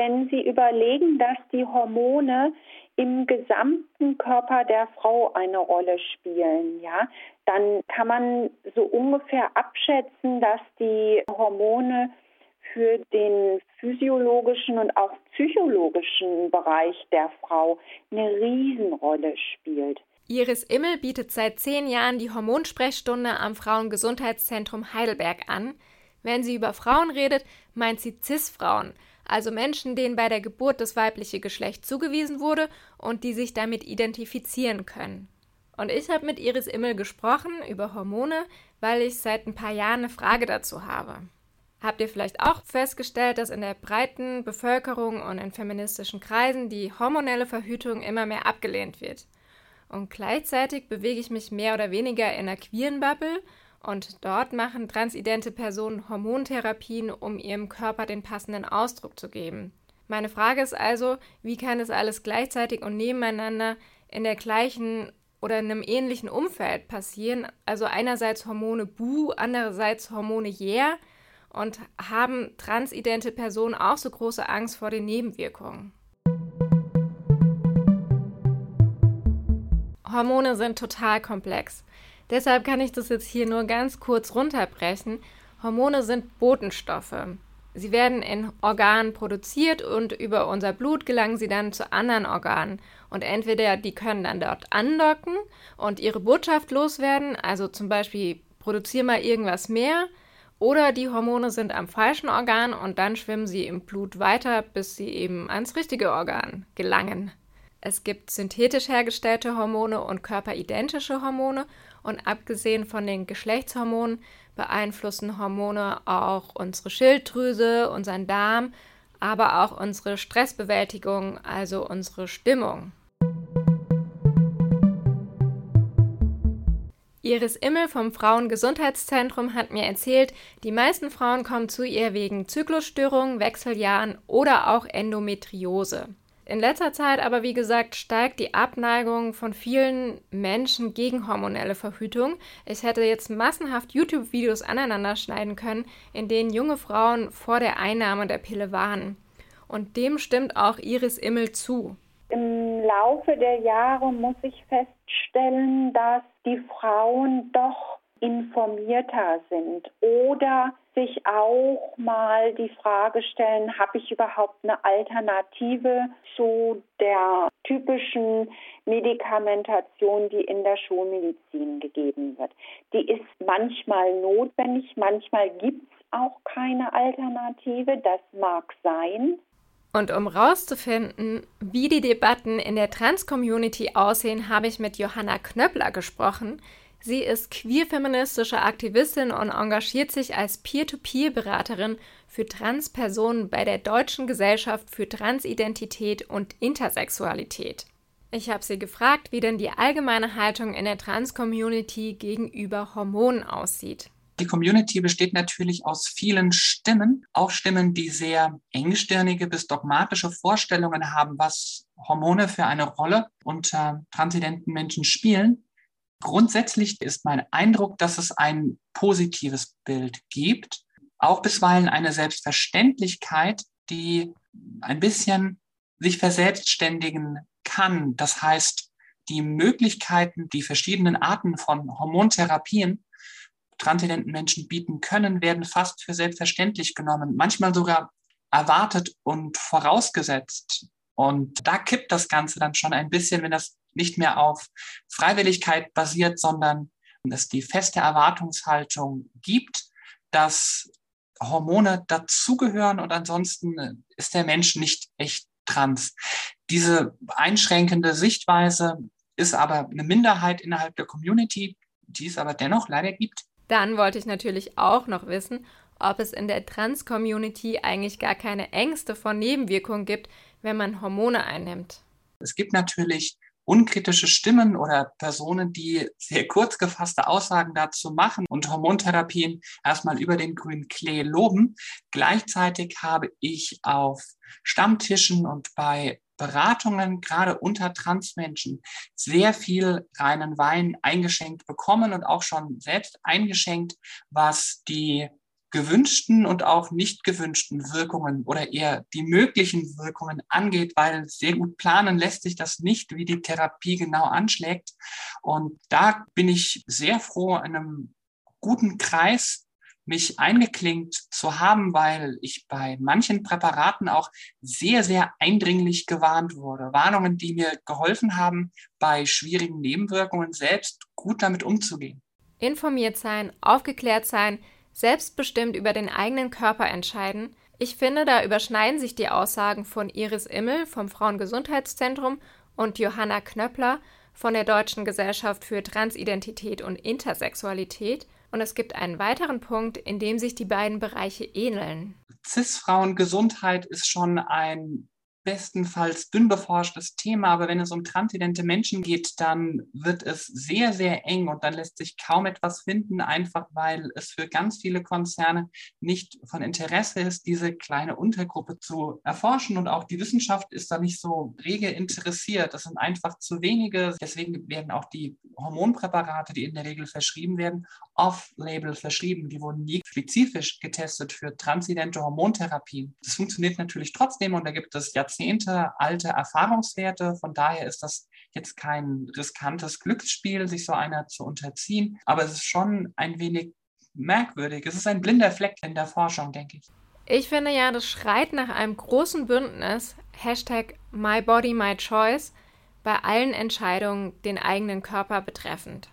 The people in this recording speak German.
wenn Sie überlegen, dass die Hormone im gesamten Körper der Frau eine Rolle spielen, ja, dann kann man so ungefähr abschätzen, dass die Hormone für den physiologischen und auch psychologischen Bereich der Frau eine Riesenrolle spielt. Iris Immel bietet seit zehn Jahren die Hormonsprechstunde am Frauengesundheitszentrum Heidelberg an. Wenn sie über Frauen redet, meint sie CIS-Frauen, also Menschen, denen bei der Geburt das weibliche Geschlecht zugewiesen wurde und die sich damit identifizieren können. Und ich habe mit Iris Immel gesprochen über Hormone, weil ich seit ein paar Jahren eine Frage dazu habe. Habt ihr vielleicht auch festgestellt, dass in der breiten Bevölkerung und in feministischen Kreisen die hormonelle Verhütung immer mehr abgelehnt wird? Und gleichzeitig bewege ich mich mehr oder weniger in einer queeren Bubble und dort machen transidente Personen Hormontherapien, um ihrem Körper den passenden Ausdruck zu geben. Meine Frage ist also, wie kann es alles gleichzeitig und nebeneinander in der gleichen oder in einem ähnlichen Umfeld passieren? Also einerseits Hormone Bu, andererseits Hormone Yeah. Und haben transidente Personen auch so große Angst vor den Nebenwirkungen? Hormone sind total komplex. Deshalb kann ich das jetzt hier nur ganz kurz runterbrechen. Hormone sind Botenstoffe. Sie werden in Organen produziert und über unser Blut gelangen sie dann zu anderen Organen. Und entweder die können dann dort andocken und ihre Botschaft loswerden, also zum Beispiel produziere mal irgendwas mehr, oder die Hormone sind am falschen Organ und dann schwimmen sie im Blut weiter, bis sie eben ans richtige Organ gelangen. Es gibt synthetisch hergestellte Hormone und körperidentische Hormone und abgesehen von den Geschlechtshormonen beeinflussen Hormone auch unsere Schilddrüse, unseren Darm, aber auch unsere Stressbewältigung, also unsere Stimmung. Iris Immel vom Frauengesundheitszentrum hat mir erzählt, die meisten Frauen kommen zu ihr wegen Zyklusstörungen, Wechseljahren oder auch Endometriose. In letzter Zeit aber, wie gesagt, steigt die Abneigung von vielen Menschen gegen hormonelle Verhütung. Ich hätte jetzt massenhaft YouTube-Videos aneinander schneiden können, in denen junge Frauen vor der Einnahme der Pille warnen. Und dem stimmt auch Iris Immel zu. Im Laufe der Jahre muss ich feststellen, dass die Frauen doch informierter sind oder sich auch mal die Frage stellen, habe ich überhaupt eine Alternative zu der typischen Medikamentation, die in der Schulmedizin gegeben wird. Die ist manchmal notwendig, manchmal gibt es auch keine Alternative, das mag sein. Und um rauszufinden, wie die Debatten in der Trans-Community aussehen, habe ich mit Johanna Knöppler gesprochen. Sie ist queer-feministische Aktivistin und engagiert sich als Peer-to-Peer-Beraterin für Transpersonen bei der Deutschen Gesellschaft für Transidentität und Intersexualität. Ich habe sie gefragt, wie denn die allgemeine Haltung in der Trans-Community gegenüber Hormonen aussieht. Die Community besteht natürlich aus vielen Stimmen, auch Stimmen, die sehr engstirnige bis dogmatische Vorstellungen haben, was Hormone für eine Rolle unter transidenten Menschen spielen. Grundsätzlich ist mein Eindruck, dass es ein positives Bild gibt, auch bisweilen eine Selbstverständlichkeit, die ein bisschen sich verselbstständigen kann. Das heißt, die Möglichkeiten, die verschiedenen Arten von Hormontherapien transidenten Menschen bieten können, werden fast für selbstverständlich genommen, manchmal sogar erwartet und vorausgesetzt. Und da kippt das Ganze dann schon ein bisschen, wenn das nicht mehr auf Freiwilligkeit basiert, sondern es die feste Erwartungshaltung gibt, dass Hormone dazugehören und ansonsten ist der Mensch nicht echt trans. Diese einschränkende Sichtweise ist aber eine Minderheit innerhalb der Community, die es aber dennoch leider gibt. Dann wollte ich natürlich auch noch wissen, ob es in der Trans-Community eigentlich gar keine Ängste vor Nebenwirkungen gibt, wenn man Hormone einnimmt. Es gibt natürlich unkritische Stimmen oder Personen, die sehr kurz gefasste Aussagen dazu machen und Hormontherapien erstmal über den grünen Klee loben. Gleichzeitig habe ich auf Stammtischen und bei Beratungen, gerade unter Transmenschen, sehr viel reinen Wein eingeschenkt bekommen und auch schon selbst eingeschenkt, was die gewünschten und auch nicht gewünschten Wirkungen oder eher die möglichen Wirkungen angeht, weil sehr gut planen lässt sich das nicht, wie die Therapie genau anschlägt. Und da bin ich sehr froh, in einem guten Kreis mich eingeklinkt zu haben, weil ich bei manchen Präparaten auch sehr, sehr eindringlich gewarnt wurde. Warnungen, die mir geholfen haben, bei schwierigen Nebenwirkungen selbst gut damit umzugehen. Informiert sein, aufgeklärt sein, selbstbestimmt über den eigenen Körper entscheiden. Ich finde, da überschneiden sich die Aussagen von Iris Immel vom Frauengesundheitszentrum und Johanna Knöppler von der Deutschen Gesellschaft für Transidentität und Intersexualität. Und es gibt einen weiteren Punkt, in dem sich die beiden Bereiche ähneln. Cis-Frauengesundheit ist schon ein bestenfalls dünn beforschtes Thema, aber wenn es um transidente Menschen geht, dann wird es sehr, sehr eng und dann lässt sich kaum etwas finden, einfach weil es für ganz viele Konzerne nicht von Interesse ist, diese kleine Untergruppe zu erforschen und auch die Wissenschaft ist da nicht so rege interessiert. Das sind einfach zu wenige. Deswegen werden auch die Hormonpräparate, die in der Regel verschrieben werden, off-label verschrieben. Die wurden nie spezifisch getestet für transidente Hormontherapien. Das funktioniert natürlich trotzdem und da gibt es ja Jahrzehnte alte Erfahrungswerte. Von daher ist das jetzt kein riskantes Glücksspiel, sich so einer zu unterziehen. Aber es ist schon ein wenig merkwürdig. Es ist ein blinder Fleck in der Forschung, denke ich. Ich finde ja, das schreit nach einem großen Bündnis, Hashtag My Body, My Choice, bei allen Entscheidungen den eigenen Körper betreffend.